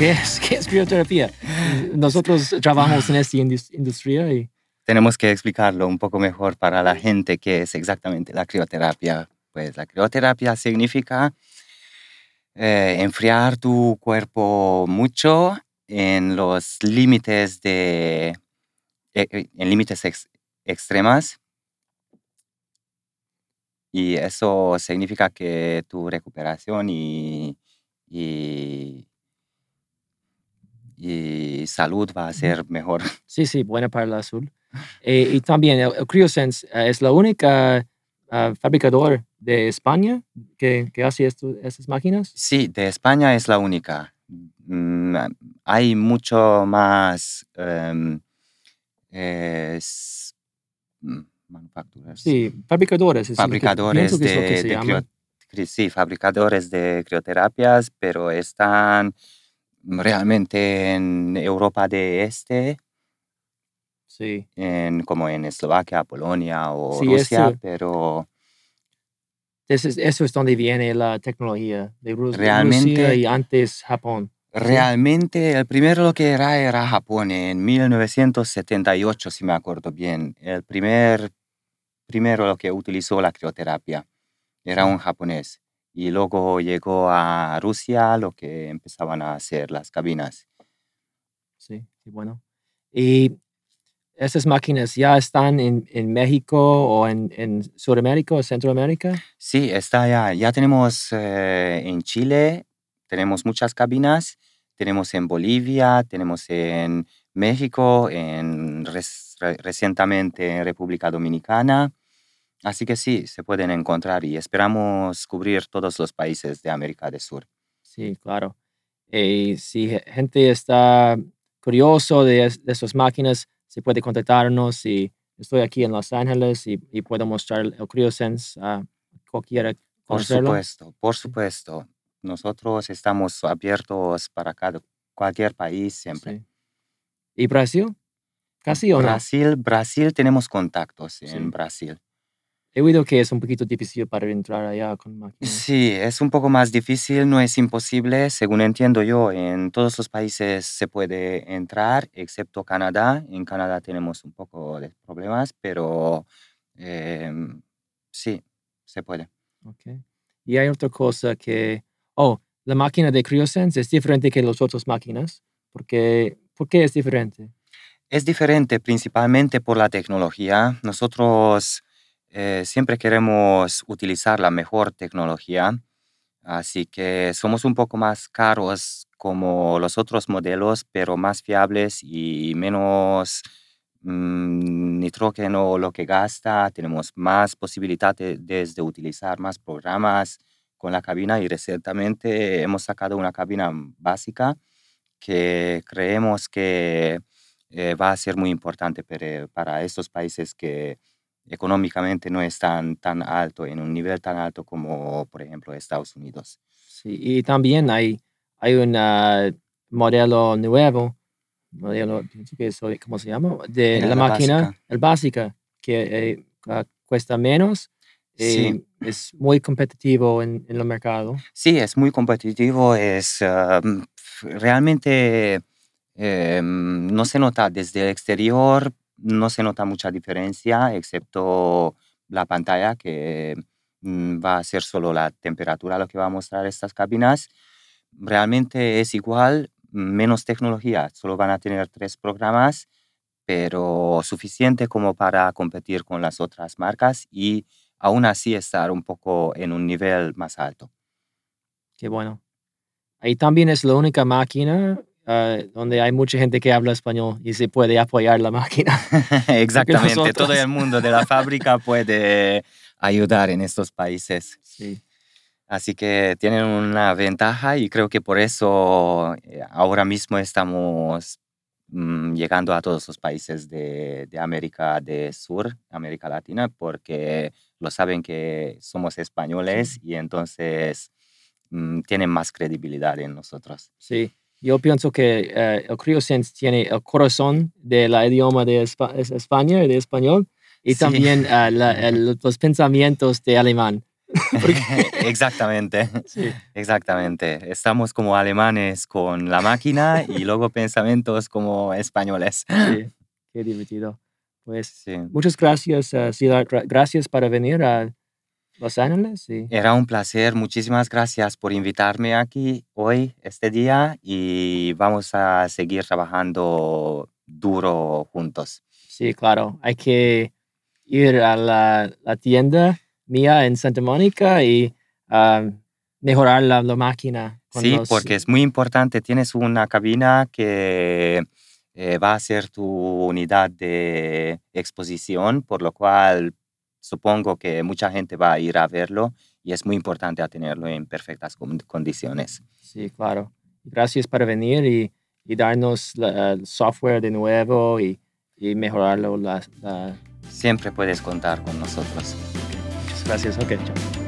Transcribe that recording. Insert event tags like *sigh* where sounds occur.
¿Qué es, *laughs* qué es crioterapia? Nosotros trabajamos en esta industria y... Tenemos que explicarlo un poco mejor para la gente qué es exactamente la crioterapia. Pues la crioterapia significa eh, enfriar tu cuerpo mucho en los límites de e, e, en límites extremas y eso significa que tu recuperación y, y, salud va a ser mejor. *laughs* Sí, sí, buena para la salud. Eh, y también el, CryoSense eh, es la única uh, fabricador de España que, que hace esto, estas máquinas. Sí, de España es la única. Mm, hay mucho más em, mm, manufacturas. Sí, fabricadores. Fabricadores de, sí, fabricadores de crioterapias, pero están realmente en Europa de Este. Sí. En, como en Eslovaquia, Polonia o Rusia, pero... Eso es, donde viene la tecnología de Rusia y antes Japón. Realmente el primero que era era Japón en 1978, si me acuerdo bien. El primer primero lo que utilizó la crioterapia era un japonés y luego llegó a Rusia lo que empezaban a hacer las cabinas. Sí, bueno. ¿Y esas máquinas ya están en, en México o en, en, Sudamérica o Centroamérica? Sí, está ya. Ya tenemos eh, en Chile, tenemos muchas cabinas, tenemos en Bolivia, tenemos en México, en recientemente en República Dominicana. Así que sí, se pueden encontrar y esperamos cubrir todos los países de América del Sur. Sí, claro. Y si gente está curioso de, de esas máquinas, se puede contactarnos y estoy aquí en Los Ángeles y, puedo mostrar el CryoSense a cualquiera. Por supuesto, por supuesto. Nosotros estamos abiertos para cada, cualquier país siempre. ¿Y Brasil? ¿Casi o no? Brasil, Brasil tenemos contactos en Brasil. He oído que es un poquito difícil para entrar allá con máquinas. Sí, es un poco más difícil, no es imposible. Según entiendo yo, en todos los países se puede entrar, excepto Canadá. En Canadá tenemos un poco de problemas, pero em, sí, se puede. Okay. Y hay otra cosa que, oh, la máquina de CryoSense es diferente que las otras máquinas. Porque, ¿Por qué es diferente? Es diferente principalmente por la tecnología. Nosotros eh, siempre queremos utilizar la mejor tecnología, así que somos un poco más caros como los otros modelos, pero más fiables y menos mm, nitrógeno lo que gasta. Tenemos más posibilidades de, utilizar más programas con la cabina y recientemente hemos sacado una cabina básica que creemos que eh, va a ser muy importante para estos países que económicamente no es tan, tan alto, en un nivel tan alto como, por ejemplo, Estados Unidos. Sí, y también hay, hay un modelo nuevo, modelo, ¿cómo se llama? De la, máquina, el básica, que eh, cuesta menos. y Es muy competitivo en, en, el mercado. Sí, es muy competitivo. Es realmente em, no se nota desde el exterior, no se nota mucha diferencia, excepto la pantalla que mm, va a ser solo la temperatura lo que va a mostrar estas cabinas. Realmente es igual, menos tecnología, solo van a tener tres programas, pero suficiente como para competir con las otras marcas y aún así estar un poco en un nivel más alto. Qué bueno. Ahí también es la única máquina Ah, donde hay mucha gente que habla español y se puede apoyar la máquina. *laughs* Exactamente, todo el mundo de la fábrica puede ayudar en estos países. Sí. Así que tienen una ventaja y creo que por eso eh, ahora mismo estamos mm, llegando a todos los países de, de, América del Sur, América Latina, porque lo saben que somos españoles y entonces mm, tienen más credibilidad en nosotros. Sí, yo pienso que eh, el CryoSense tiene el corazón del idioma de España y de español y también eh, los pensamientos de alemán. *laughs* exactamente, sí. exactamente. Estamos como alemanes con la máquina y luego *laughs* pensamientos como españoles. Sí, qué divertido. Pues sí. muchas gracias, uh, Gracias por venir a Los Ángeles. Sí. Era un placer. Muchísimas gracias por invitarme aquí hoy, este día, y vamos a seguir trabajando duro juntos. Sí, claro. Hay que ir a la, la tienda mía en Santa Mónica y mejorar la, la máquina. Sí, porque es muy importante. Tienes una cabina que eh, va a ser tu unidad de exposición, por lo cual supongo que mucha gente va a ir a verlo y es muy importante tenerlo en perfectas condiciones. Sí, claro. Gracias por venir y, y darnos el software de nuevo y, y mejorarlo. La, Siempre puedes contar con nosotros. Gracias, ok, chao.